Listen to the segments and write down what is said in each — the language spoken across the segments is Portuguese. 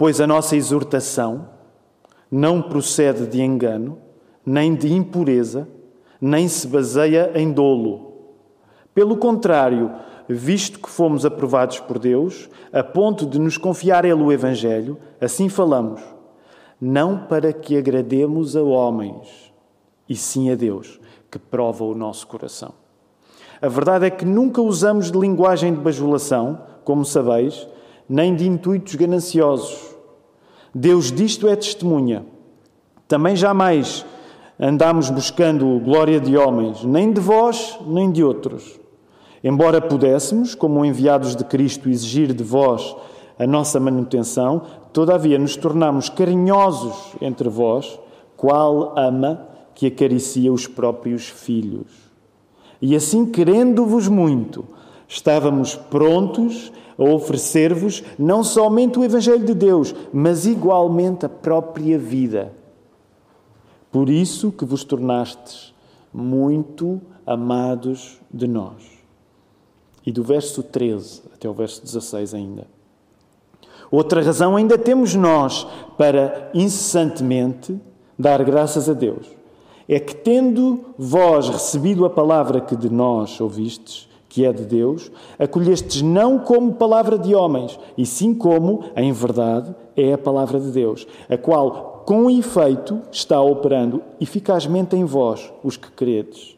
Pois a nossa exortação não procede de engano, nem de impureza, nem se baseia em dolo. Pelo contrário, visto que fomos aprovados por Deus, a ponto de nos confiar Ele o Evangelho, assim falamos, não para que agrademos a homens, e sim a Deus, que prova o nosso coração. A verdade é que nunca usamos de linguagem de bajulação, como sabeis, nem de intuitos gananciosos. Deus disto é testemunha. Também jamais andámos buscando glória de homens, nem de vós, nem de outros. Embora pudéssemos, como enviados de Cristo, exigir de vós a nossa manutenção, todavia nos tornamos carinhosos entre vós, qual ama que acaricia os próprios filhos. E assim, querendo-vos muito, estávamos prontos a oferecer-vos não somente o Evangelho de Deus, mas igualmente a própria vida. Por isso que vos tornastes muito amados de nós. E do verso 13 até o verso 16 ainda. Outra razão ainda temos nós para incessantemente dar graças a Deus é que, tendo vós recebido a palavra que de nós ouvistes, que é de Deus, acolhestes não como palavra de homens, e sim como, em verdade, é a palavra de Deus, a qual, com efeito, está operando eficazmente em vós, os que credes.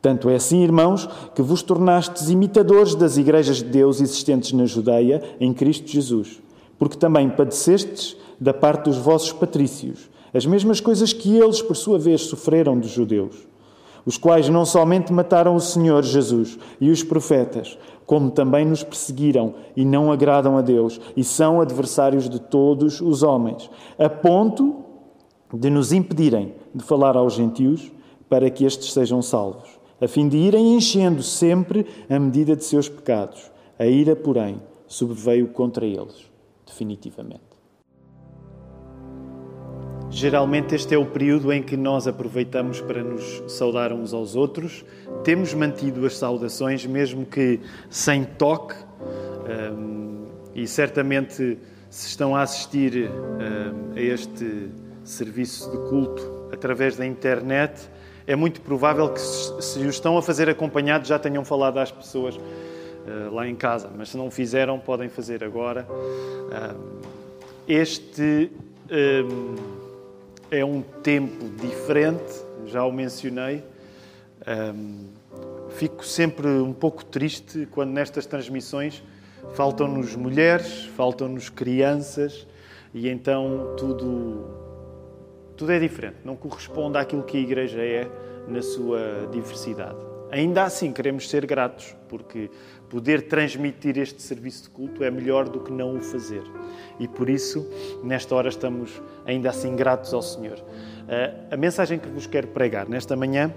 Tanto é assim, irmãos, que vos tornastes imitadores das igrejas de Deus existentes na Judeia, em Cristo Jesus, porque também padecestes da parte dos vossos patrícios as mesmas coisas que eles, por sua vez, sofreram dos judeus, os quais não somente mataram o Senhor Jesus e os profetas, como também nos perseguiram e não agradam a Deus e são adversários de todos os homens, a ponto de nos impedirem de falar aos gentios para que estes sejam salvos, a fim de irem enchendo sempre a medida de seus pecados. A ira, porém, sobreveio contra eles, definitivamente. Geralmente, este é o período em que nós aproveitamos para nos saudar uns aos outros. Temos mantido as saudações, mesmo que sem toque, um, e certamente, se estão a assistir um, a este serviço de culto através da internet, é muito provável que, se o estão a fazer acompanhados, já tenham falado às pessoas uh, lá em casa, mas se não fizeram, podem fazer agora. Um, este é um tempo diferente, já o mencionei. Um, fico sempre um pouco triste quando nestas transmissões faltam-nos mulheres, faltam-nos crianças e então tudo, tudo é diferente, não corresponde àquilo que a Igreja é na sua diversidade. Ainda assim, queremos ser gratos, porque poder transmitir este serviço de culto é melhor do que não o fazer. E por isso, nesta hora, estamos ainda assim gratos ao Senhor. Eh, a mensagem que vos quero pregar nesta manhã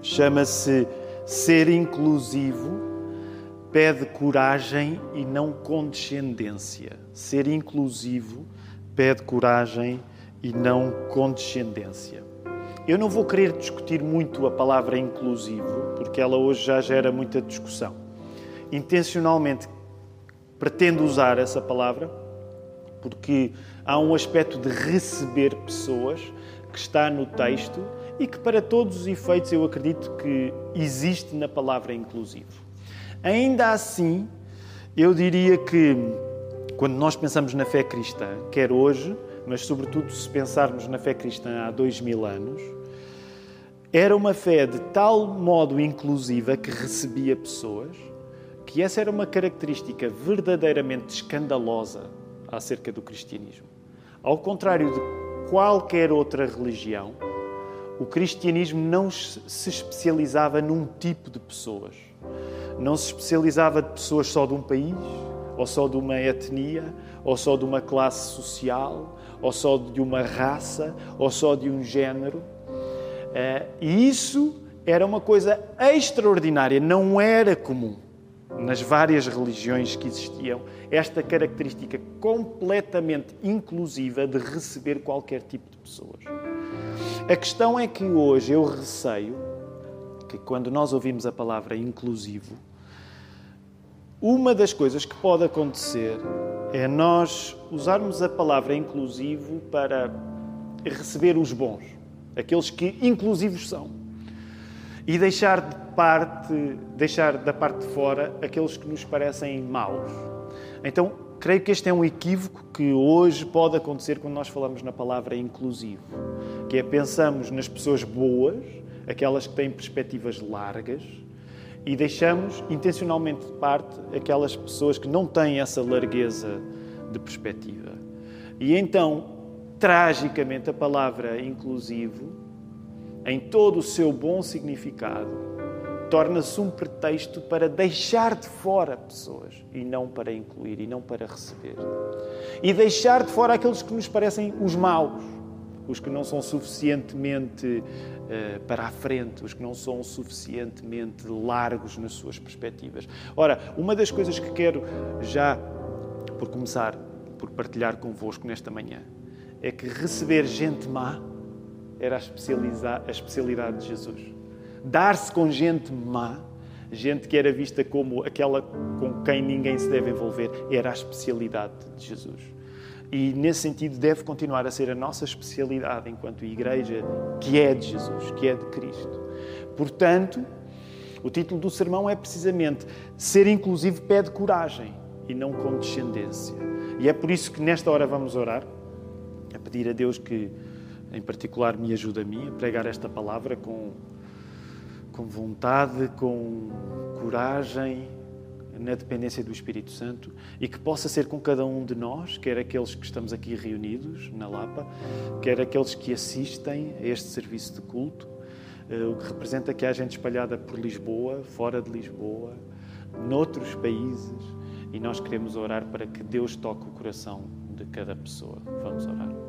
chama-se Ser Inclusivo pede coragem e não condescendência. Ser inclusivo pede coragem e não condescendência. Eu não vou querer discutir muito a palavra inclusivo, porque ela hoje já gera muita discussão intencionalmente pretendo usar essa palavra porque há um aspecto de receber pessoas que está no texto e que, para todos os efeitos, eu acredito que existe na palavra inclusivo. Ainda assim, eu diria que quando nós pensamos na fé cristã, quer hoje, mas sobretudo se pensarmos na fé cristã há dois mil anos, era uma fé de tal modo inclusiva que recebia pessoas que essa era uma característica verdadeiramente escandalosa acerca do cristianismo. Ao contrário de qualquer outra religião, o cristianismo não se especializava num tipo de pessoas. Não se especializava de pessoas só de um país, ou só de uma etnia, ou só de uma classe social, ou só de uma raça, ou só de um género. Eh, e isso era uma coisa extraordinária, não era comum nas várias religiões que existiam, esta característica completamente inclusiva de receber qualquer tipo de pessoas. A questão é que hoje eu receio que quando nós ouvimos a palavra inclusivo, uma das coisas que pode acontecer é nós usarmos a palavra inclusivo para receber os bons, aqueles que inclusivos são, e deixar de parte, deixar da parte de fora aqueles que nos parecem maus. Então, creio que este é um equívoco que hoje pode acontecer quando nós falamos na palavra inclusivo, que é pensamos nas pessoas boas, aquelas que têm perspectivas largas, e deixamos intencionalmente de parte aquelas pessoas que não têm essa largueza de perspectiva. E então, tragicamente, a palavra inclusivo, em todo o seu bom significado, torna-se um pretexto para deixar de fora pessoas e não para incluir e não para receber. E deixar de fora aqueles que nos parecem os maus, os que não são suficientemente uh, para a frente, os que não são suficientemente largos nas suas perspectivas. Ora, uma das coisas que quero já, por começar, por partilhar convosco nesta manhã, é que receber gente má era a, especialidade de Jesus. Dar-se com gente má, gente que era vista como aquela com quem ninguém se deve envolver, era a especialidade de Jesus. E nesse sentido deve continuar a ser a nossa especialidade enquanto igreja, que é de Jesus, que é de Cristo. Portanto, o título do sermão é precisamente Ser inclusivo pede coragem e não condescendência. E é por isso que nesta hora vamos orar, a pedir a Deus que, em particular, me ajude a mim a pregar esta palavra com, com vontade, com coragem na dependência do Espírito Santo e que possa ser com cada um de nós, quer aqueles que estamos aqui reunidos na Lapa, quer aqueles que assistem a este serviço de culto, eh, o que representa que há gente espalhada por Lisboa, fora de Lisboa, noutros países, e nós queremos orar para que Deus toque o coração de cada pessoa. Vamos orar.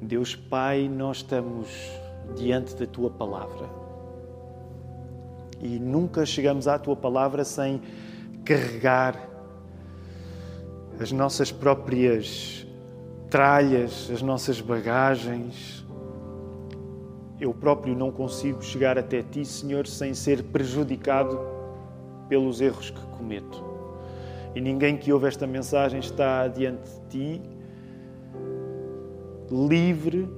Deus Pai, nós estamos diante da tua palavra e nunca chegamos à tua palavra sem carregar as nossas próprias tralhas, as nossas bagagens. Eu próprio não consigo chegar até ti, Senhor, sem ser prejudicado pelos erros que cometo. E ninguém que ouve esta mensagem está diante de ti livre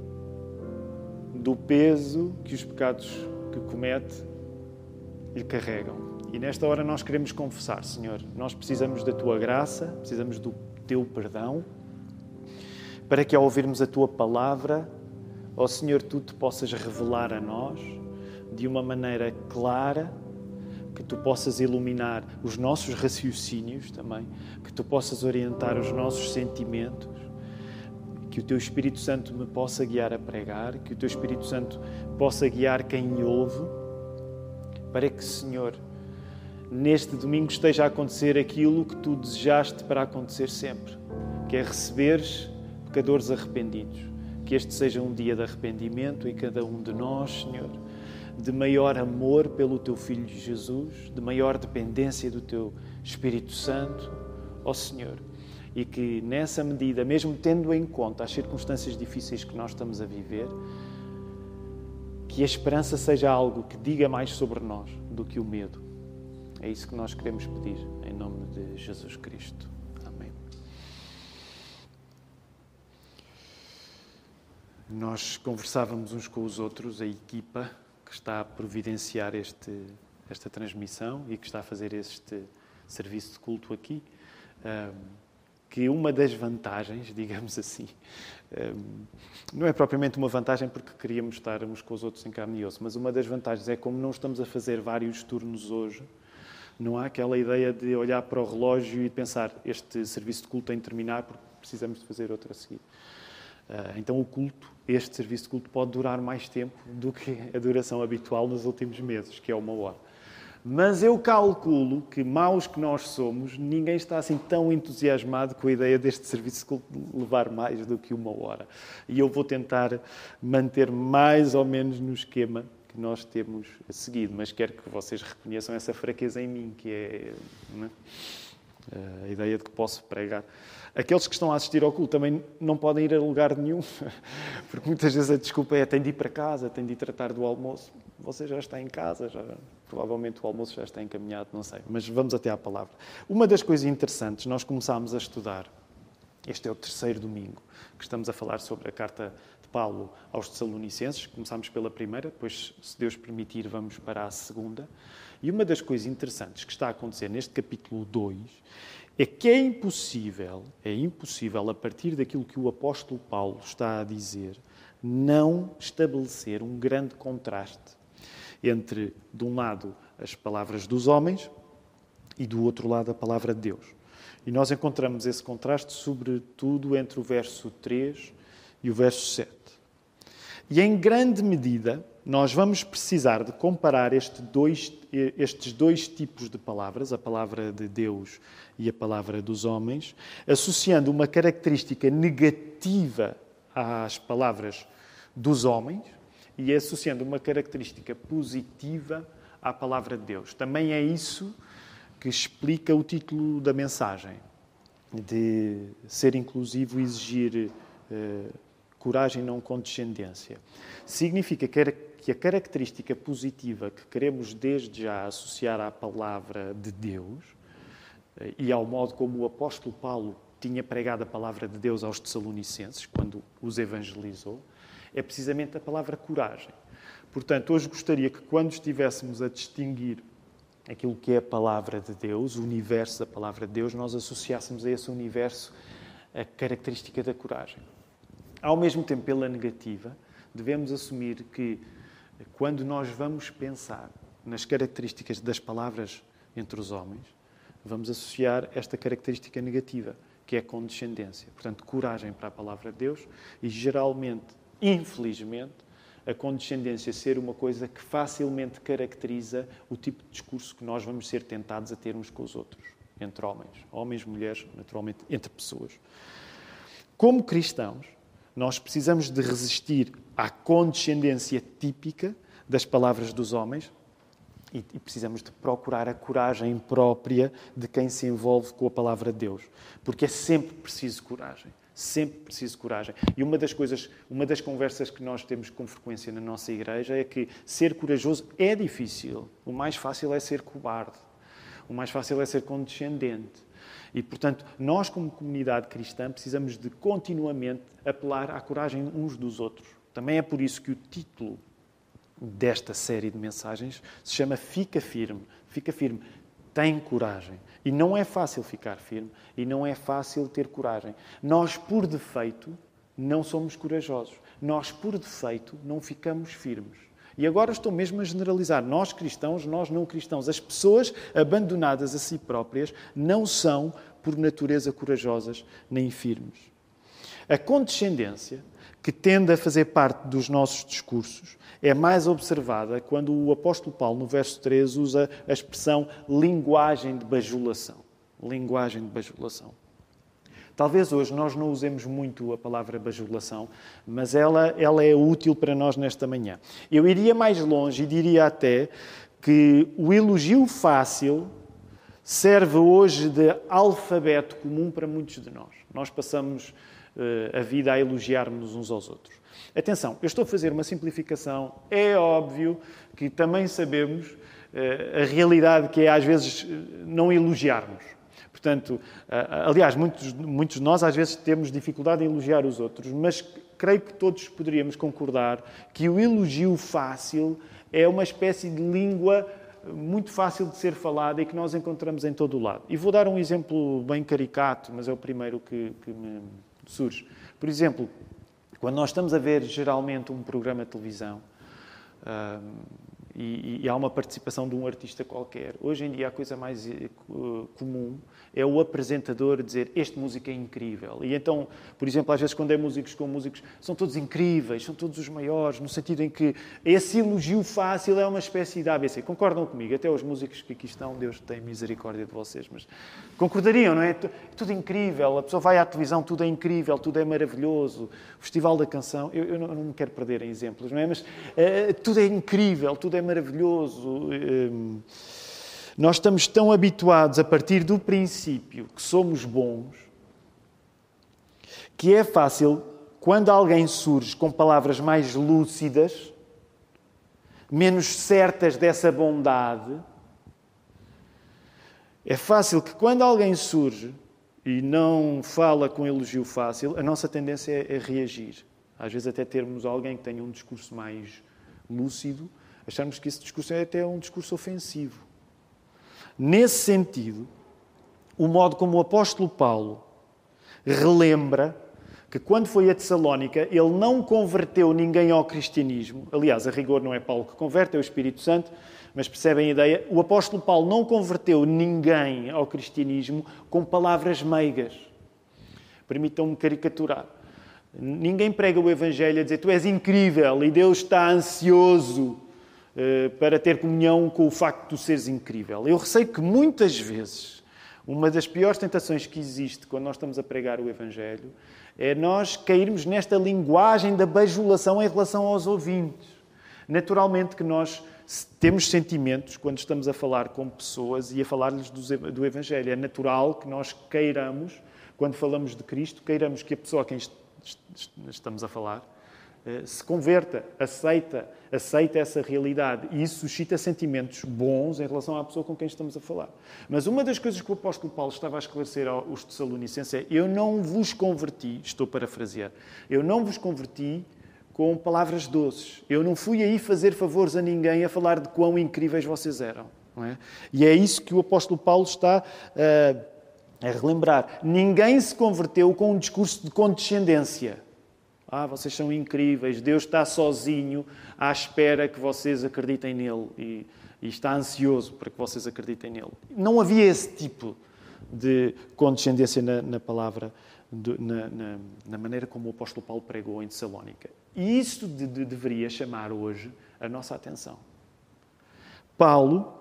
do peso que os pecados que comete lhe carregam. E nesta hora nós queremos confessar, Senhor, nós precisamos da tua graça, precisamos do teu perdão, para que ao ouvirmos a tua palavra, ó Senhor, tu te possas revelar a nós de uma maneira clara, que tu possas iluminar os nossos raciocínios também, que tu possas orientar os nossos sentimentos, que o teu Espírito Santo me possa guiar a pregar, que o teu Espírito Santo possa guiar quem ouve para que, Senhor, neste domingo esteja a acontecer aquilo que tu desejaste para acontecer sempre, que é receberes pecadores arrependidos. Que este seja um dia de arrependimento e cada um de nós, Senhor, de maior amor pelo teu Filho Jesus, de maior dependência do teu Espírito Santo, ó Senhor. E que nessa medida, mesmo tendo em conta as circunstâncias difíceis que nós estamos a viver, que a esperança seja algo que diga mais sobre nós do que o medo. É isso que nós queremos pedir, em nome de Jesus Cristo. Amém. Nós conversávamos uns com os outros, a equipa que está a providenciar este, esta transmissão e que está a fazer este serviço de culto aqui, que uma das vantagens, digamos assim, não é propriamente uma vantagem porque queríamos estar uns com os outros em carne e osso, mas uma das vantagens é como não estamos a fazer vários turnos hoje, não há aquela ideia de olhar para o relógio e pensar este serviço de culto tem de terminar porque precisamos de fazer outro a seguir. Ah, então o culto, este serviço de culto pode durar mais tempo do que a duração habitual nos últimos meses, que é uma hora. Mas eu calculo que, maus que nós somos, ninguém está assim tão entusiasmado com a ideia deste serviço levar mais do que uma hora. E eu vou tentar manter mais ou menos no esquema que nós temos seguido, mas quero que vocês reconheçam essa fraqueza em mim, que é. é? a ideia de que posso pregar. Aqueles que estão a assistir ao culto também não podem ir a lugar nenhum, porque muitas vezes a desculpa é tenho de ir para casa, tenho de ir tratar do almoço. Você já está em casa, já, provavelmente o almoço já está encaminhado, não sei. Mas vamos até à palavra. Uma das coisas interessantes, nós começámos a estudar, este é o terceiro domingo, que estamos a falar sobre a carta de Paulo aos Tessalonicenses. Começámos pela primeira, depois, se Deus permitir, vamos para a segunda. E uma das coisas interessantes que está a acontecer neste capítulo 2 é que é impossível, é impossível, a partir daquilo que o apóstolo Paulo está a dizer, não estabelecer um grande contraste entre, de um lado, as palavras dos homens e, do outro lado, a palavra de Deus. E nós encontramos esse contraste, sobretudo, entre o verso 3 e o verso 7. E, em grande medida, nós vamos precisar de comparar este dois, estes dois tipos de palavras, a palavra de Deus e a palavra dos homens, associando uma característica negativa às palavras dos homens e associando uma característica positiva à palavra de Deus. Também é isso que explica o título da mensagem, de ser inclusivo e exigir uh, coragem, não condescendência. Significa que a característica positiva que queremos desde já associar à palavra de Deus uh, e ao modo como o apóstolo Paulo tinha pregado a palavra de Deus aos Tessalonicenses, quando os evangelizou, é precisamente a palavra coragem. Portanto, hoje gostaria que, quando estivéssemos a distinguir aquilo que é a palavra de Deus, o universo da palavra de Deus, nós associássemos a esse universo a característica da coragem. Ao mesmo tempo, pela negativa, devemos assumir que, quando nós vamos pensar nas características das palavras entre os homens, vamos associar esta característica negativa, que é a condescendência. Portanto, coragem para a palavra de Deus e, geralmente, infelizmente, a condescendência ser uma coisa que facilmente caracteriza o tipo de discurso que nós vamos ser tentados a ter uns com os outros, entre homens, homens, mulheres, naturalmente, entre pessoas. Como cristãos, nós precisamos de resistir à condescendência típica das palavras dos homens e precisamos de procurar a coragem própria de quem se envolve com a palavra de Deus, porque é sempre preciso coragem. Sempre preciso coragem. E uma das coisas, uma das conversas que nós temos com frequência na nossa igreja é que ser corajoso é difícil. O mais fácil é ser cobarde. O mais fácil é ser condescendente. E, portanto, nós, como comunidade cristã, precisamos de continuamente apelar à coragem uns dos outros. Também é por isso que o título desta série de mensagens se chama Fica Firme. Fica firme. Tem coragem. E não é fácil ficar firme e não é fácil ter coragem. Nós, por defeito, não somos corajosos. Nós, por defeito, não ficamos firmes. E agora estou mesmo a generalizar. Nós cristãos, nós não cristãos. As pessoas abandonadas a si próprias não são, por natureza, corajosas nem firmes. A condescendência, que tende a fazer parte dos nossos discursos, é mais observada quando o apóstolo Paulo, no verso 3, usa a expressão linguagem de bajulação. Linguagem de bajulação. Talvez hoje nós não usemos muito a palavra bajulação, mas ela, ela é útil para nós nesta manhã. Eu iria mais longe e diria até que o elogio fácil serve hoje de alfabeto comum para muitos de nós. Nós passamos a vida a elogiar-nos uns aos outros. Atenção, eu estou a fazer uma simplificação. É óbvio que também sabemos uh, a realidade que é, às vezes, não elogiarmos. Portanto, aliás, muitos, muitos de nós, às vezes, temos dificuldade em elogiar os outros, mas creio que todos poderíamos concordar que o elogio fácil é uma espécie de língua muito fácil de ser falada e que nós encontramos em todo o lado. E vou dar um exemplo bem caricato, mas é o primeiro que, que me surge. Por exemplo, quando nós estamos a ver geralmente um programa de televisão um, e, e, há uma participação de um artista qualquer, hoje em dia a coisa mais uh, comum é o apresentador dizer este músico é incrível. E então, por exemplo, às vezes quando é músicos com músicos, são todos incríveis, são todos os maiores, no sentido em que esse elogio fácil é uma espécie de ABC. Concordam comigo? Até os músicos que aqui estão, Deus tem misericórdia de vocês, mas concordariam, não é? Tudo incrível, a pessoa vai à televisão, tudo é incrível, tudo é maravilhoso. Festival da Canção, eu, eu não, não me quero perder em exemplos, não é? Mas uh, tudo é incrível, tudo é maravilhoso. Uh, Nós estamos tão habituados a partir do princípio que somos bons, que é fácil, quando alguém surge com palavras mais lúcidas, menos certas dessa bondade, é fácil que quando alguém surge e não fala com elogio fácil, a nossa tendência é, é reagir. Às vezes até termos alguém que tenha um discurso mais lúcido, acharmos que esse discurso é até um discurso ofensivo. Nesse sentido, o modo como o apóstolo Paulo relembra que quando foi a Tessalónica, ele não converteu ninguém ao cristianismo. Aliás, a rigor não é Paulo que converte, é o Espírito Santo, mas percebem a ideia? O apóstolo Paulo não converteu ninguém ao cristianismo com palavras meigas. Permitam-me caricaturar. Ninguém prega o Evangelho a dizer tu és incrível e Deus está ansioso para ter comunhão com o facto de seres incrível. Eu receio que muitas vezes uma das piores tentações que existe quando nós estamos a pregar o Evangelho é nós cairmos nesta linguagem da bajulação em relação aos ouvintes. Naturalmente que nós temos sentimentos quando estamos a falar com pessoas e a falar-lhes do Evangelho. É natural que nós queiramos, quando falamos de Cristo, queiramos que a pessoa a quem estamos a falar eh, se converta, aceita, aceita essa realidade. E isso suscita sentimentos bons em relação à pessoa com quem estamos a falar. Mas uma das coisas que o apóstolo Paulo estava a esclarecer aos Tessalonicenses é: Eu não vos converti, estou parafrasear, eu não vos converti com palavras doces. Eu não fui aí fazer favores a ninguém a falar de quão incríveis vocês eram. É? E é isso que o apóstolo Paulo está uh, a relembrar. Ninguém se converteu com um discurso de condescendência. Ah, vocês são incríveis, Deus está sozinho à espera que vocês acreditem nele e, e está ansioso para que vocês acreditem nele. Não havia esse tipo de condescendência na, na palavra, na, na, na, maneira como o apóstolo Paulo pregou em Tessalónica. E isso de, de, deveria chamar hoje a nossa atenção. Paulo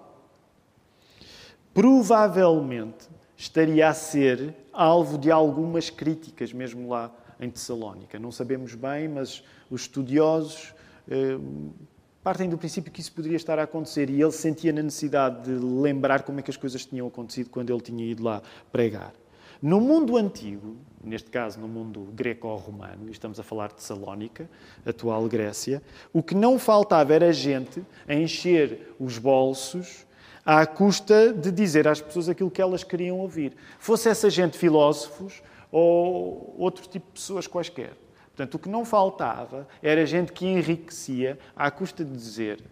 provavelmente estaria a ser alvo de algumas críticas, mesmo lá em Tessalónica. Não sabemos bem, mas os estudiosos eh, partem do princípio que isso poderia estar a acontecer e ele sentia na necessidade de lembrar como é que as coisas tinham acontecido quando ele tinha ido lá pregar. No mundo antigo, neste caso no mundo greco-romano, estamos a falar de Salónica, atual Grécia, o que não faltava era gente a encher os bolsos à custa de dizer às pessoas aquilo que elas queriam ouvir. Fosse essa gente filósofos, ou outro tipo de pessoas quaisquer. Portanto, o que não faltava era gente que enriquecia à custa de dizer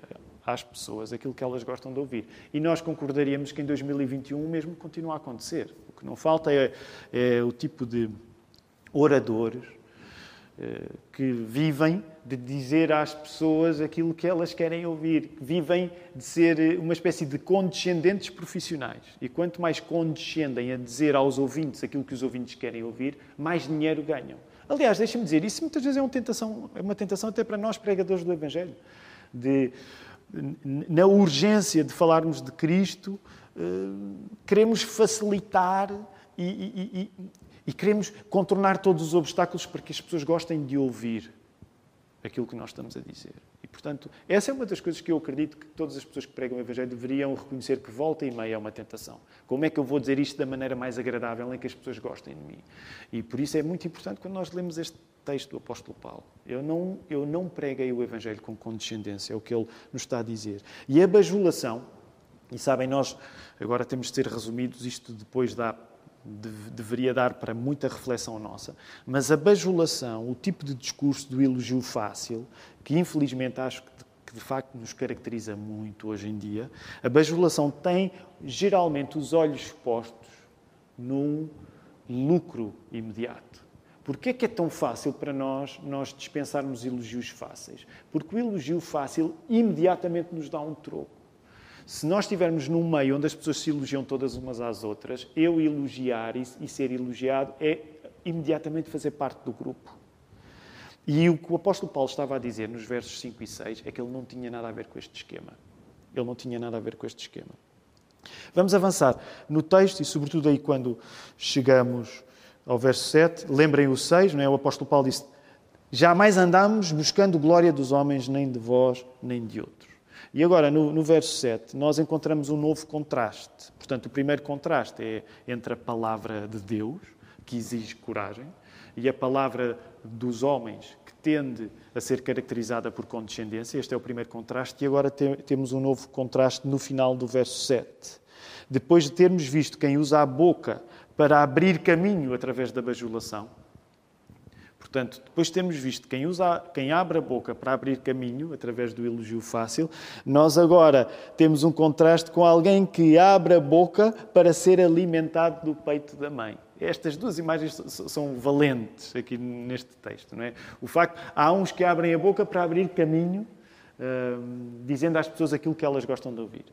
às pessoas aquilo que elas gostam de ouvir. E nós concordaríamos que em 2021 o mesmo continua a acontecer. O que não falta é, é o tipo de oradores eh, que vivem de dizer às pessoas aquilo que elas querem ouvir, vivem de ser eh, uma espécie de condescendentes profissionais. E quanto mais condescendem a dizer aos ouvintes aquilo que os ouvintes querem ouvir, mais dinheiro ganham. Aliás, deixem-me dizer, isso muitas vezes é uma tentação, é uma tentação até para nós pregadores do Evangelho, de na urgência de falarmos de Cristo, eh, queremos facilitar e, e, e, e queremos contornar todos os obstáculos para que as pessoas gostem de ouvir aquilo que nós estamos a dizer. E, portanto, essa é uma das coisas que eu acredito que todas as pessoas que pregam o Evangelho deveriam reconhecer que volta e meia é uma tentação. Como é que eu vou dizer isto da maneira mais agradável em que as pessoas gostem de mim? E por isso é muito importante quando nós lemos este texto do apóstolo Paulo. Eu não, eu não preguei o Evangelho com condescendência, é o que ele nos está a dizer. E a bajulação, e sabem, nós agora temos de ser resumidos, isto depois dá deveria dar para muita reflexão nossa, mas a bajulação, o tipo de discurso do elogio fácil, que infelizmente acho que de facto nos caracteriza muito hoje em dia, a bajulação tem geralmente os olhos postos num lucro imediato. Porquê é que é tão fácil para nós nós dispensarmos elogios fáceis? Porque o elogio fácil imediatamente nos dá um troco. Se nós estivermos num meio onde as pessoas se elogiam todas umas às outras, eu elogiar e, ser elogiado é imediatamente fazer parte do grupo. E o que o apóstolo Paulo estava a dizer nos versos 5 e 6 é que ele não tinha nada a ver com este esquema. Ele não tinha nada a ver com este esquema. Vamos avançar no texto e, sobretudo, aí quando chegamos ao verso 7. Lembrem o 6, não é? O apóstolo Paulo disse: Jamais andamos buscando glória dos homens, nem de vós, nem de outros. E agora, no, no, verso 7, nós encontramos um novo contraste. Portanto, o primeiro contraste é entre a palavra de Deus, que exige coragem, e a palavra dos homens, que tende a ser caracterizada por condescendência. Este é o primeiro contraste. E agora te, temos um novo contraste no final do verso 7. Depois de termos visto quem usa a boca para abrir caminho através da bajulação, Portanto, depois de termos visto quem, usa, quem abre a boca para abrir caminho, através do elogio fácil, nós agora temos um contraste com alguém que abre a boca para ser alimentado do peito da mãe. Estas duas imagens são valentes aqui neste texto. Não é? O facto, há uns que abrem a boca para abrir caminho, uh, dizendo às pessoas aquilo que elas gostam de ouvir.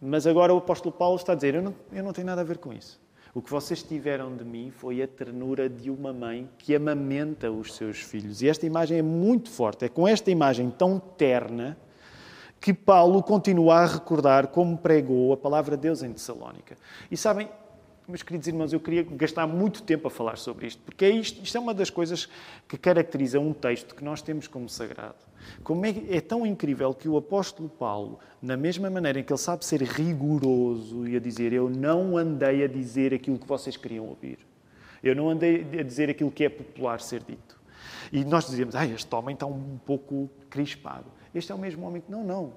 Mas agora o apóstolo Paulo está a dizer: eu não, eu não tenho nada a ver com isso. O que vocês tiveram de mim foi a ternura de uma mãe que amamenta os seus filhos. E esta imagem é muito forte. É com esta imagem tão terna que Paulo continua a recordar como pregou a palavra de Deus em Tessalónica. E sabem, meus queridos irmãos, eu queria gastar muito tempo a falar sobre isto, porque é isto, isto é uma das coisas que caracteriza um texto que nós temos como sagrado. Como é, é, tão incrível que o apóstolo Paulo, na mesma maneira em que ele sabe ser rigoroso e a dizer eu não andei a dizer aquilo que vocês queriam ouvir, eu não andei a dizer aquilo que é popular ser dito. E nós dizemos, ah, este homem está um pouco crispado. Este é o mesmo homem que, não, não,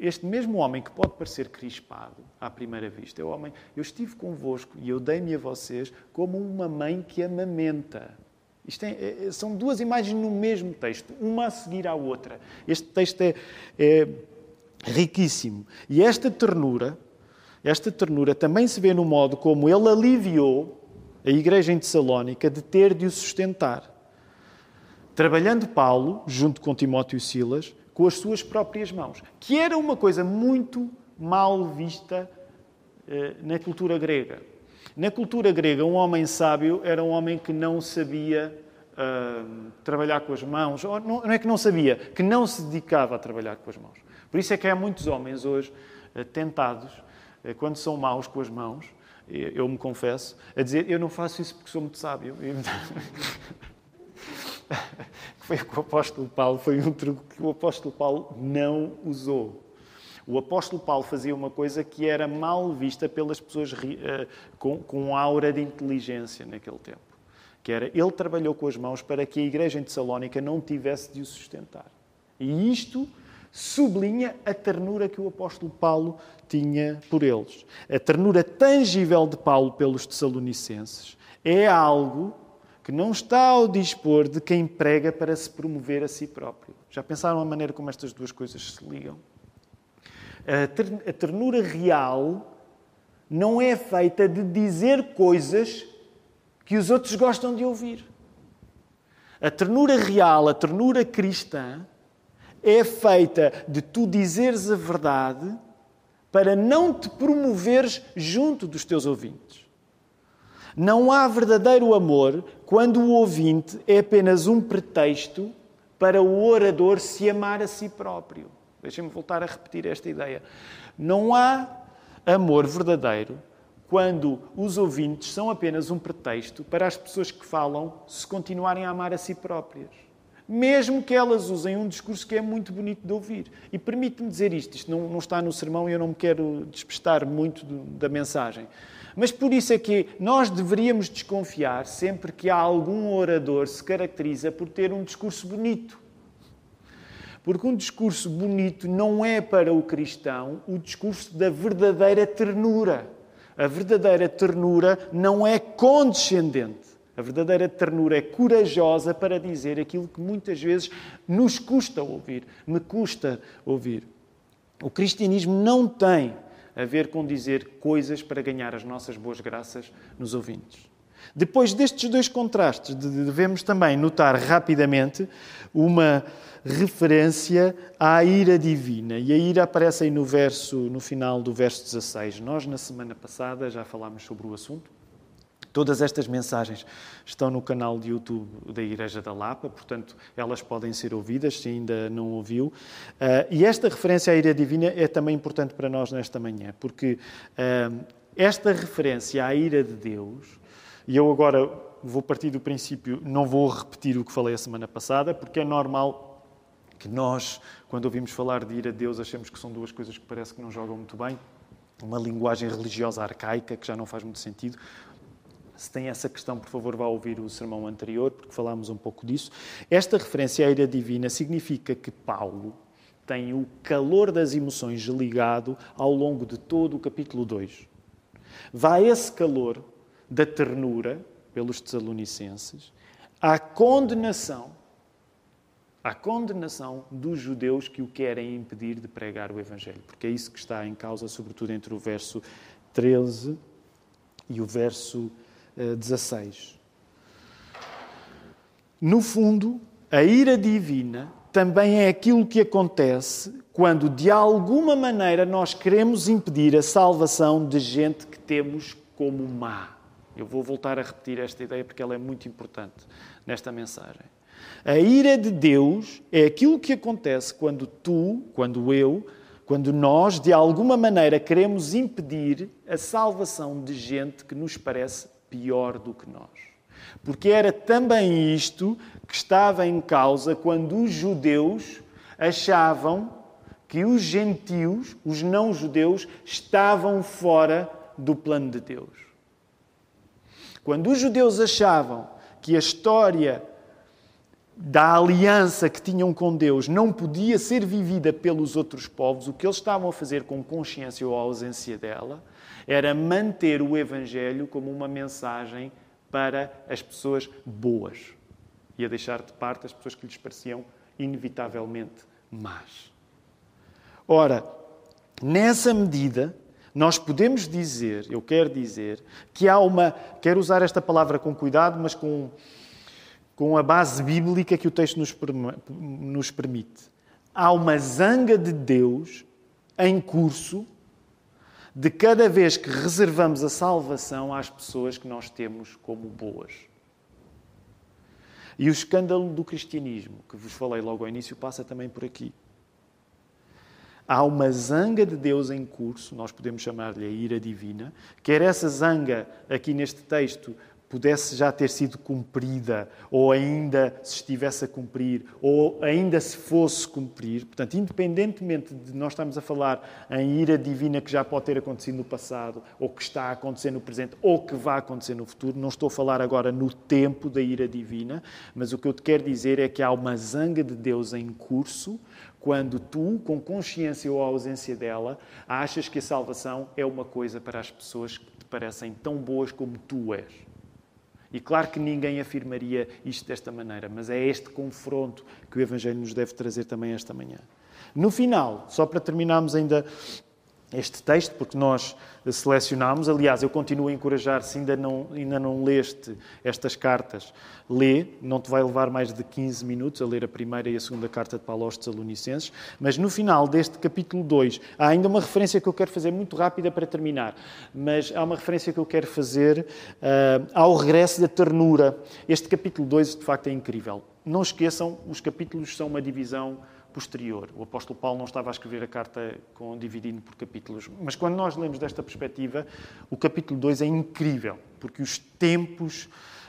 este mesmo homem que pode parecer crispado à primeira vista, é o homem, eu estive convosco e eu dei-me a vocês como uma mãe que amamenta. Isto é, é, são duas imagens no mesmo texto, uma a seguir à outra. Este texto é, é riquíssimo. E esta ternura, esta ternura também se vê no modo como ele aliviou a igreja em Tessalónica de ter de o sustentar. Trabalhando Paulo, junto com Timóteo e Silas, com as suas próprias mãos, que era uma coisa muito mal vista eh, na cultura grega. Na cultura grega, um homem sábio era um homem que não sabia uh, trabalhar com as mãos, ou não, não, é que não sabia, que não se dedicava a trabalhar com as mãos. Por isso é que há muitos homens hoje uh, tentados, uh, quando são maus com as mãos, eu me confesso, a dizer: Eu não faço isso porque sou muito sábio. foi o que apóstolo Paulo, foi um truque que o apóstolo Paulo não usou. O apóstolo Paulo fazia uma coisa que era mal vista pelas pessoas uh, com, com aura de inteligência naquele tempo. Que era, ele trabalhou com as mãos para que a igreja em Tessalónica não tivesse de o sustentar. E isto sublinha a ternura que o apóstolo Paulo tinha por eles. A ternura tangível de Paulo pelos tessalonicenses é algo que não está ao dispor de quem prega para se promover a si próprio. Já pensaram a maneira como estas duas coisas se ligam? A ternura real não é feita de dizer coisas que os outros gostam de ouvir. A ternura real, a ternura cristã, é feita de tu dizeres a verdade para não te promoveres junto dos teus ouvintes. Não há verdadeiro amor quando o ouvinte é apenas um pretexto para o orador se amar a si próprio. Deixem-me voltar a repetir esta ideia. Não há amor verdadeiro quando os ouvintes são apenas um pretexto para as pessoas que falam se continuarem a amar a si próprias. Mesmo que elas usem um discurso que é muito bonito de ouvir. E permite-me dizer isto, isto não, não, está no sermão e eu não me quero despistar muito da mensagem. Mas por isso é que nós deveríamos desconfiar sempre que há algum orador se caracteriza por ter um discurso bonito. Porque um discurso bonito não é para o cristão o discurso da verdadeira ternura. A verdadeira ternura não é condescendente. A verdadeira ternura é corajosa para dizer aquilo que muitas vezes nos custa ouvir, me custa ouvir. O cristianismo não tem a ver com dizer coisas para ganhar as nossas boas graças nos ouvintes. Depois destes dois contrastes, devemos também notar rapidamente uma referência à ira divina. E a ira aparece aí no, verso, no final do verso 16. Nós, na semana passada, já falámos sobre o assunto. Todas estas mensagens estão no canal de YouTube da Igreja da Lapa, portanto, elas podem ser ouvidas se ainda não ouviu. Uh, e esta referência à ira divina é também importante para nós nesta manhã, porque uh, esta referência à ira de Deus, e eu agora vou partir do princípio, não vou repetir o que falei a semana passada, porque é normal que nós, quando ouvimos falar de ir a Deus, achamos que são duas coisas que parece que não jogam muito bem. Uma linguagem religiosa arcaica que já não faz muito sentido. Se tem essa questão, por favor, vá ouvir o sermão anterior, porque falámos um pouco disso. Esta referência à ira divina significa que Paulo tem o calor das emoções ligado ao longo de todo o capítulo 2. Vai esse calor da ternura pelos Tessalonicenses à condenação à condenação dos judeus que o querem impedir de pregar o Evangelho, porque é isso que está em causa, sobretudo entre o verso 13 e o verso 16. Eh, no fundo, a ira divina também é aquilo que acontece quando, de alguma maneira, nós queremos impedir a salvação de gente que temos como má. Eu vou voltar a repetir esta ideia porque ela é muito importante nesta mensagem. A ira de Deus é aquilo que acontece quando tu, quando eu, quando nós, de alguma maneira, queremos impedir a salvação de gente que nos parece pior do que nós. Porque era também isto que estava em causa quando os judeus achavam que os gentios, os não-judeus, estavam fora do plano de Deus. Quando os judeus achavam que a história da aliança que tinham com Deus não podia ser vivida pelos outros povos, o que eles estavam a fazer com consciência ou ausência dela era manter o Evangelho como uma mensagem para as pessoas boas e a deixar de parte as pessoas que lhes pareciam inevitavelmente más. Ora, nessa medida, nós podemos dizer, eu quero dizer, que há uma. Quero usar esta palavra com cuidado, mas com com a base bíblica que o texto nos, nos permite. Há uma zanga de Deus em curso de cada vez que reservamos a salvação às pessoas que nós temos como boas. E o escândalo do cristianismo, que vos falei logo ao início, passa também por aqui. Há uma zanga de Deus em curso, nós podemos chamar-lhe a ira divina, quer essa zanga, aqui neste texto, pudesse já ter sido cumprida, ou ainda se estivesse a cumprir, ou ainda se fosse cumprir. Portanto, independentemente de nós estarmos a falar em ira divina que já pode ter acontecido no passado, ou que está a acontecer no presente, ou que vai acontecer no futuro, não estou a falar agora no tempo da ira divina, mas o que eu te quero dizer é que há uma zanga de Deus em curso quando tu, com consciência ou ausência dela, achas que a salvação é uma coisa para as pessoas que te parecem tão boas como tu és. E claro que ninguém afirmaria isto desta maneira, mas é este confronto que o Evangelho nos deve trazer também esta manhã. No final, só para terminarmos ainda este texto, porque nós selecionámos. Aliás, eu continuo a encorajar, se ainda não, ainda não leste estas cartas, lê, não te vai levar mais de 15 minutos a ler a primeira e a segunda carta de Paulo aos Tessalonicenses, mas no final deste capítulo 2, há ainda uma referência que eu quero fazer muito rápida para terminar, mas há uma referência que eu quero fazer uh, ao regresso da ternura. Este capítulo 2, de facto, é incrível. Não esqueçam, os capítulos são uma divisão posterior. O apóstolo Paulo não estava a escrever a carta com, dividindo por capítulos. Mas quando nós lemos desta perspectiva, o capítulo 2 é incrível, porque os tempos,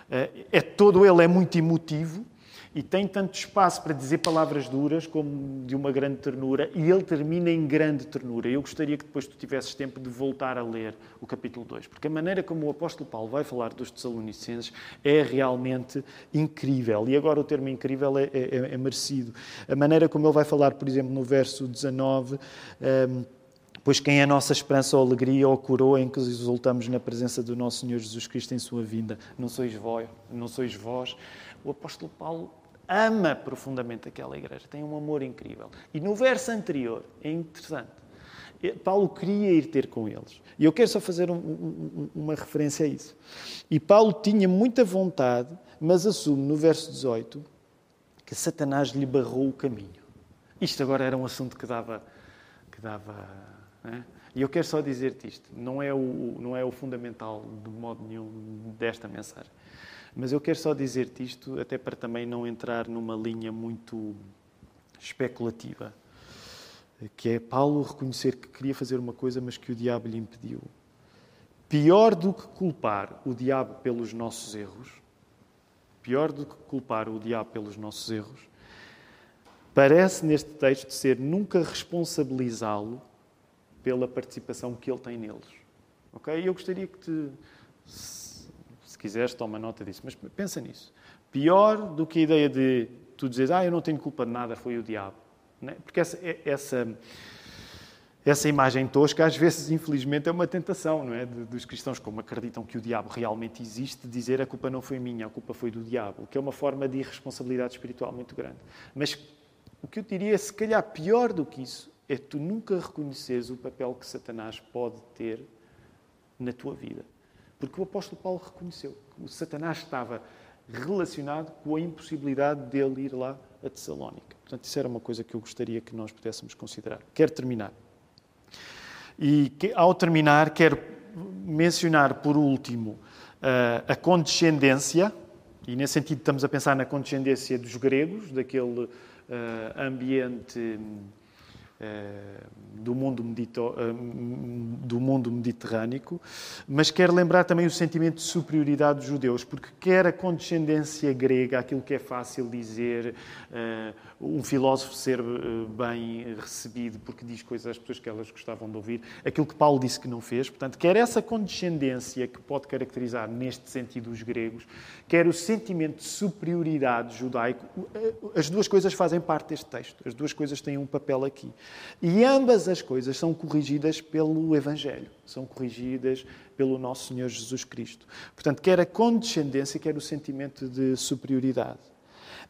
eh, é todo ele é muito emotivo, e tem tanto espaço para dizer palavras duras como de uma grande ternura, e ele termina em grande ternura. Eu gostaria que depois tu tivesses tempo de voltar a ler o capítulo 2, porque a maneira como o apóstolo Paulo vai falar dos Tessalonicenses é realmente incrível. E agora o termo incrível é, é, é merecido. A maneira como ele vai falar, por exemplo, no verso 19. Um, Pois quem é a nossa esperança ou alegria ou coroa em que exultamos na presença do nosso Senhor Jesus Cristo em sua vinda? Não sois vós, não sois vós. O apóstolo Paulo ama profundamente aquela igreja, tem um amor incrível. E no verso anterior, é interessante, Paulo queria ir ter com eles. E eu quero só fazer um, um, uma referência a isso. E Paulo tinha muita vontade, mas assume no verso 18 que Satanás lhe barrou o caminho. Isto agora era um assunto que dava. Que dava né? E eu quero só dizer-te isto: não é, o, não é o fundamental de modo nenhum desta mensagem. Mas eu quero só dizer-te isto, até para também não entrar numa linha muito especulativa, que é Paulo reconhecer que queria fazer uma coisa, mas que o diabo lhe impediu. Pior do que culpar o diabo pelos nossos erros, pior do que culpar o diabo pelos nossos erros, parece neste texto ser nunca responsabilizá-lo pela participação que ele tem neles. Ok? Eu gostaria que te, se, se quiseres, toma nota disso, mas pensa nisso. Pior do que a ideia de tu dizes, ah, eu não tenho culpa de nada, foi o diabo. É? Porque essa, essa, essa imagem tosca, às vezes, infelizmente, é uma tentação não é? dos cristãos, como acreditam que o diabo realmente existe, dizer a culpa não foi minha, a culpa foi do diabo, que é uma forma de irresponsabilidade espiritual muito grande. Mas o que eu diria, se calhar pior do que isso, é tu nunca reconheceres o papel que Satanás pode ter na tua vida. Porque o apóstolo Paulo reconheceu que o Satanás estava relacionado com a impossibilidade dele ir lá a Tessalónica. Portanto, isso era uma coisa que eu gostaria que nós pudéssemos considerar. Quero terminar. E ao terminar, quero mencionar por último a condescendência, e nesse sentido estamos a pensar na condescendência dos gregos, daquele ambiente eh, do mundo, eh, do mundo mediterrâneo, mas quero lembrar também o sentimento de superioridade dos judeus, porque quer a condescendência grega, aquilo que é fácil dizer, eh, um filósofo ser bem recebido porque diz coisas às pessoas que elas gostavam de ouvir, aquilo que Paulo disse que não fez, portanto, quer essa condescendência que pode caracterizar neste sentido os gregos, quer o sentimento de superioridade judaico, as duas coisas fazem parte deste texto, as duas coisas têm um papel aqui. E ambas as coisas são corrigidas pelo Evangelho, são corrigidas pelo nosso Senhor Jesus Cristo. Portanto, quer a condescendência, quer o sentimento de superioridade.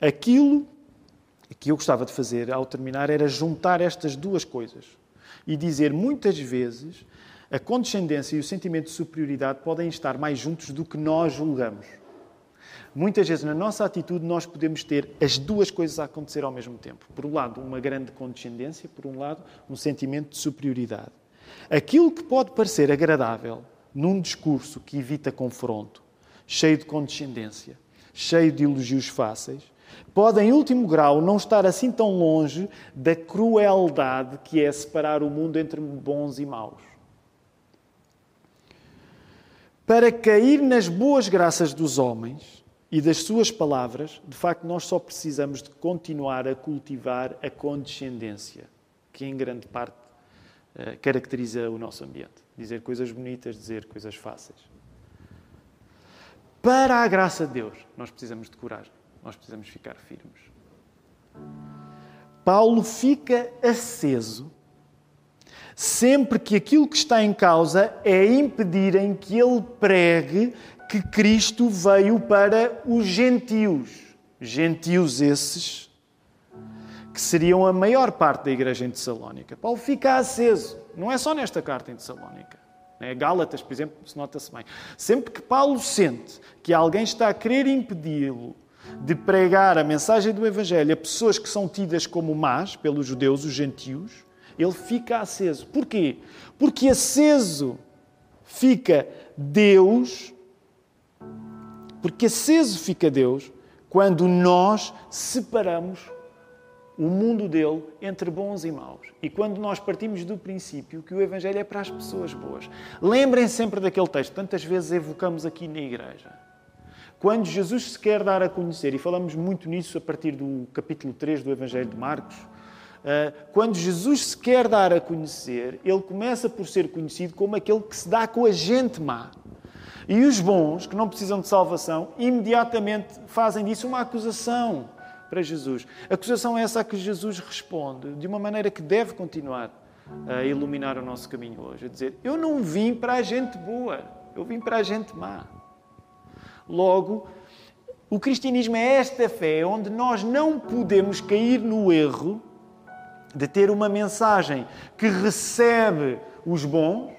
Aquilo que eu gostava de fazer ao terminar era juntar estas duas coisas e dizer muitas vezes a condescendência e o sentimento de superioridade podem estar mais juntos do que nós julgamos. Muitas vezes, na nossa atitude, nós podemos ter as duas coisas a acontecer ao mesmo tempo. Por um lado, uma grande condescendência, por um lado, um sentimento de superioridade. Aquilo que pode parecer agradável num discurso que evita confronto, cheio de condescendência, cheio de elogios fáceis, pode, em último grau, não estar assim tão longe da crueldade que é separar o mundo entre bons e maus. Para cair nas boas graças dos homens, e das suas palavras, de facto, nós só precisamos de continuar a cultivar a condescendência, que em grande parte uh, caracteriza o nosso ambiente. Dizer coisas bonitas, dizer coisas fáceis. Para a graça de Deus, nós precisamos de coragem, nós precisamos ficar firmes. Paulo fica aceso sempre que aquilo que está em causa é impedirem que ele pregue que Cristo veio para os gentios. Gentios esses que seriam a maior parte da igreja em Tessalónica. Paulo fica aceso. Não é só nesta carta em Tessalónica. É? Gálatas, por exemplo, se nota-se bem. Sempre que Paulo sente que alguém está a querer impedi-lo de pregar a mensagem do Evangelho a pessoas que são tidas como más pelos judeus, os gentios, ele fica aceso. Porquê? Porque aceso fica Deus porque aceso fica Deus quando nós separamos o mundo dele entre bons e maus. E quando nós partimos do princípio que o Evangelho é para as pessoas boas. Lembrem sempre daquele texto, tantas vezes evocamos aqui na igreja. Quando Jesus se quer dar a conhecer, e falamos muito nisso a partir do capítulo 3 do Evangelho de Marcos, eh, quando Jesus se quer dar a conhecer, ele começa por ser conhecido como aquele que se dá com a gente má. E os bons, que não precisam de salvação, imediatamente fazem disso uma acusação para Jesus. Acusação essa a que Jesus responde de uma maneira que deve continuar a iluminar o nosso caminho hoje. A dizer: Eu não vim para a gente boa, eu vim para a gente má. Logo, o cristianismo é esta fé onde nós não podemos cair no erro de ter uma mensagem que recebe os bons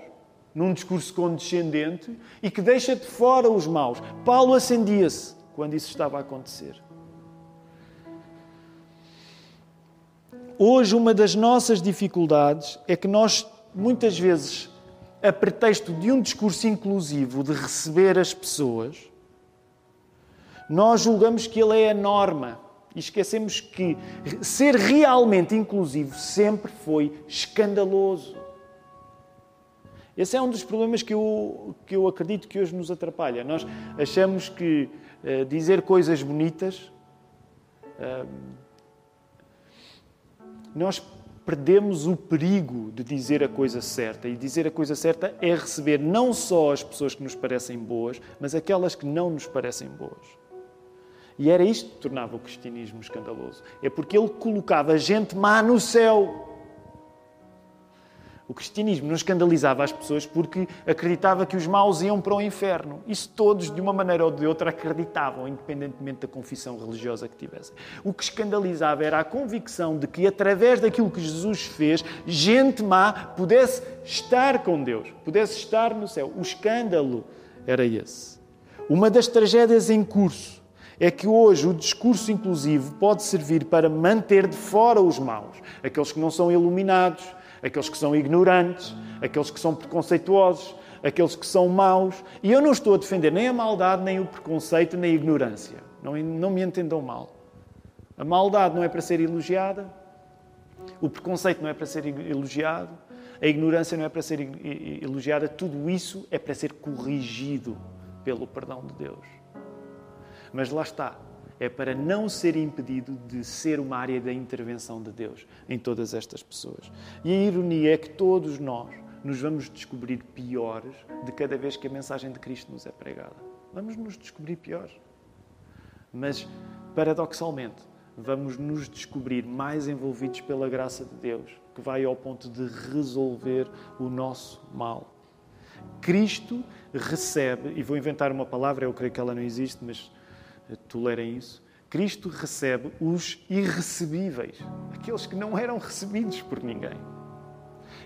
num discurso condescendente e que deixa de fora os maus. Paulo acendia-se quando isso estava a acontecer. Hoje, uma das nossas dificuldades é que nós, muitas vezes, a pretexto de um discurso inclusivo, de receber as pessoas, nós julgamos que ele é a norma e esquecemos que ser realmente inclusivo sempre foi escandaloso. Esse é um dos problemas que eu, que eu acredito que hoje nos atrapalha. Nós achamos que uh, dizer coisas bonitas uh, nós perdemos o perigo de dizer a coisa certa. E dizer a coisa certa é receber não só as pessoas que nos parecem boas, mas aquelas que não nos parecem boas. E era isto que tornava o cristianismo escandaloso. É porque ele colocava gente má no céu. O cristianismo não escandalizava as pessoas porque acreditava que os maus iam para o inferno. Isso todos, de uma maneira ou de outra, acreditavam, independentemente da confissão religiosa que tivessem. O que escandalizava era a convicção de que, através daquilo que Jesus fez, gente má pudesse estar com Deus, pudesse estar no céu. O escândalo era esse. Uma das tragédias em curso é que hoje o discurso inclusivo pode servir para manter de fora os maus, aqueles que não são iluminados aqueles que são ignorantes, aqueles que são preconceituosos, aqueles que são maus. E eu não estou a defender nem a maldade, nem o preconceito, nem a ignorância. Não, não me entendam mal. A maldade não é para ser elogiada, o preconceito não é para ser elogiado, a ignorância não é para ser elogiada, tudo isso é para ser corrigido pelo perdão de Deus. Mas lá está, é para não ser impedido de ser uma área da intervenção de Deus em todas estas pessoas. E a ironia é que todos nós nos vamos descobrir piores de cada vez que a mensagem de Cristo nos é pregada. Vamos nos descobrir piores. Mas, paradoxalmente, vamos nos descobrir mais envolvidos pela graça de Deus, que vai ao ponto de resolver o nosso mal. Cristo recebe, e vou inventar uma palavra, eu creio que ela não existe, mas tolerem isso. Cristo recebe os irrecebíveis, aqueles que não eram recebidos por ninguém.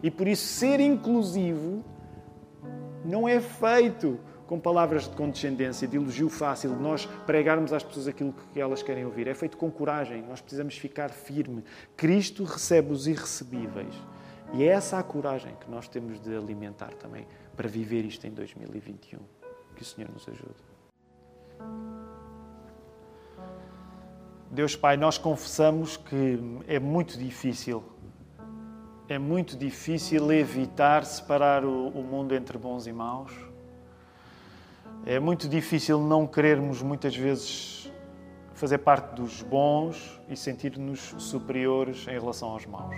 E por isso, ser inclusivo não é feito com palavras de condescendência, de elogio fácil, de nós pregarmos às pessoas aquilo que elas querem ouvir. É feito com coragem, nós precisamos ficar firme. Cristo recebe os irrecebíveis. E é essa a coragem que nós temos de alimentar também para viver isto em 2021. Que o Senhor nos ajude. Deus Pai, nós confessamos que é muito difícil, é muito difícil evitar separar o, o mundo entre bons e maus. É muito difícil não querermos muitas vezes fazer parte dos bons e sentir-nos superiores em relação aos maus.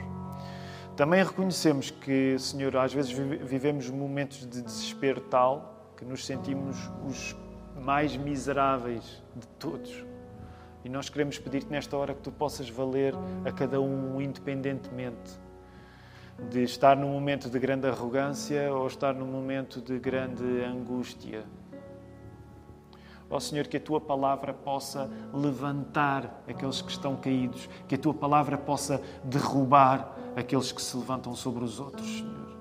Também reconhecemos que, Senhor, às vezes vivemos momentos de desespero tal que nos sentimos os mais miseráveis de todos. E nós queremos pedir-te nesta hora que tu possas valer a cada um independentemente de estar num momento de grande arrogância ou estar num momento de grande angústia. Ó oh, Senhor, que a tua palavra possa levantar aqueles que estão caídos, que a tua palavra possa derrubar aqueles que se levantam sobre os outros, Senhor.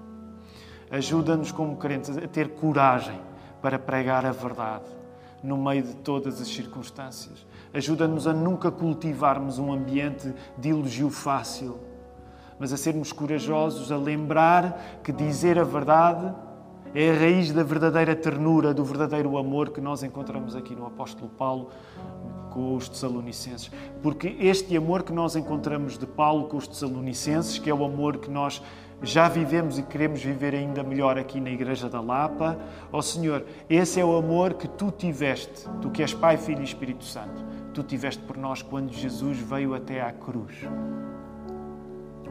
Ajuda-nos como crentes a ter coragem para pregar a verdade no meio de todas as circunstâncias. Ajuda-nos a nunca cultivarmos um ambiente de elogio fácil, mas a sermos corajosos, a lembrar que dizer a verdade é a raiz da verdadeira ternura, do verdadeiro amor que nós encontramos aqui no apóstolo Paulo com os Tessalonicenses. Porque este amor que nós encontramos de Paulo com os Tessalonicenses, que é o amor que nós já vivemos e queremos viver ainda melhor aqui na Igreja da Lapa, ó oh, Senhor, esse é o amor que tu tiveste, tu que és Pai, Filho e Espírito Santo tu tiveste por nós quando Jesus veio até à cruz.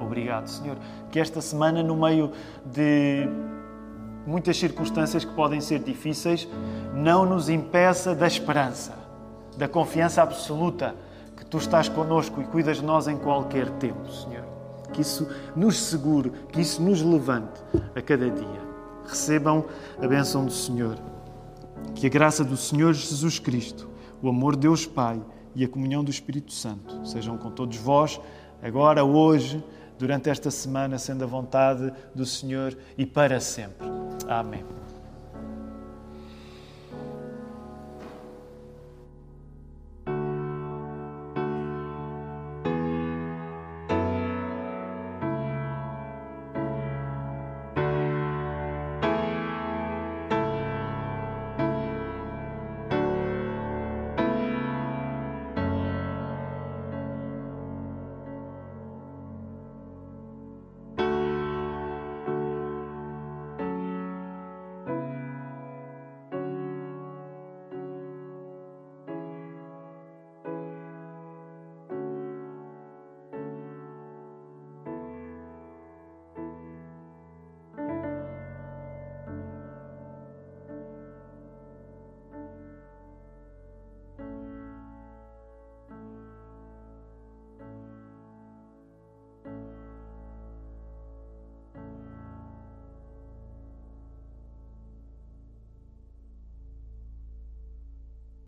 Obrigado, Senhor. Que esta semana, no meio de muitas circunstâncias que podem ser difíceis, não nos impeça da esperança, da confiança absoluta que tu estás conosco e cuidas de nós em qualquer tempo, Senhor. Que isso nos segure, que isso nos levante a cada dia. Recebam a bênção do Senhor. Que a graça do Senhor Jesus Cristo, o amor de Deus Pai, e a comunhão do Espírito Santo sejam com todos vós, agora, hoje, durante esta semana, sendo a vontade do Senhor e para sempre. Amém.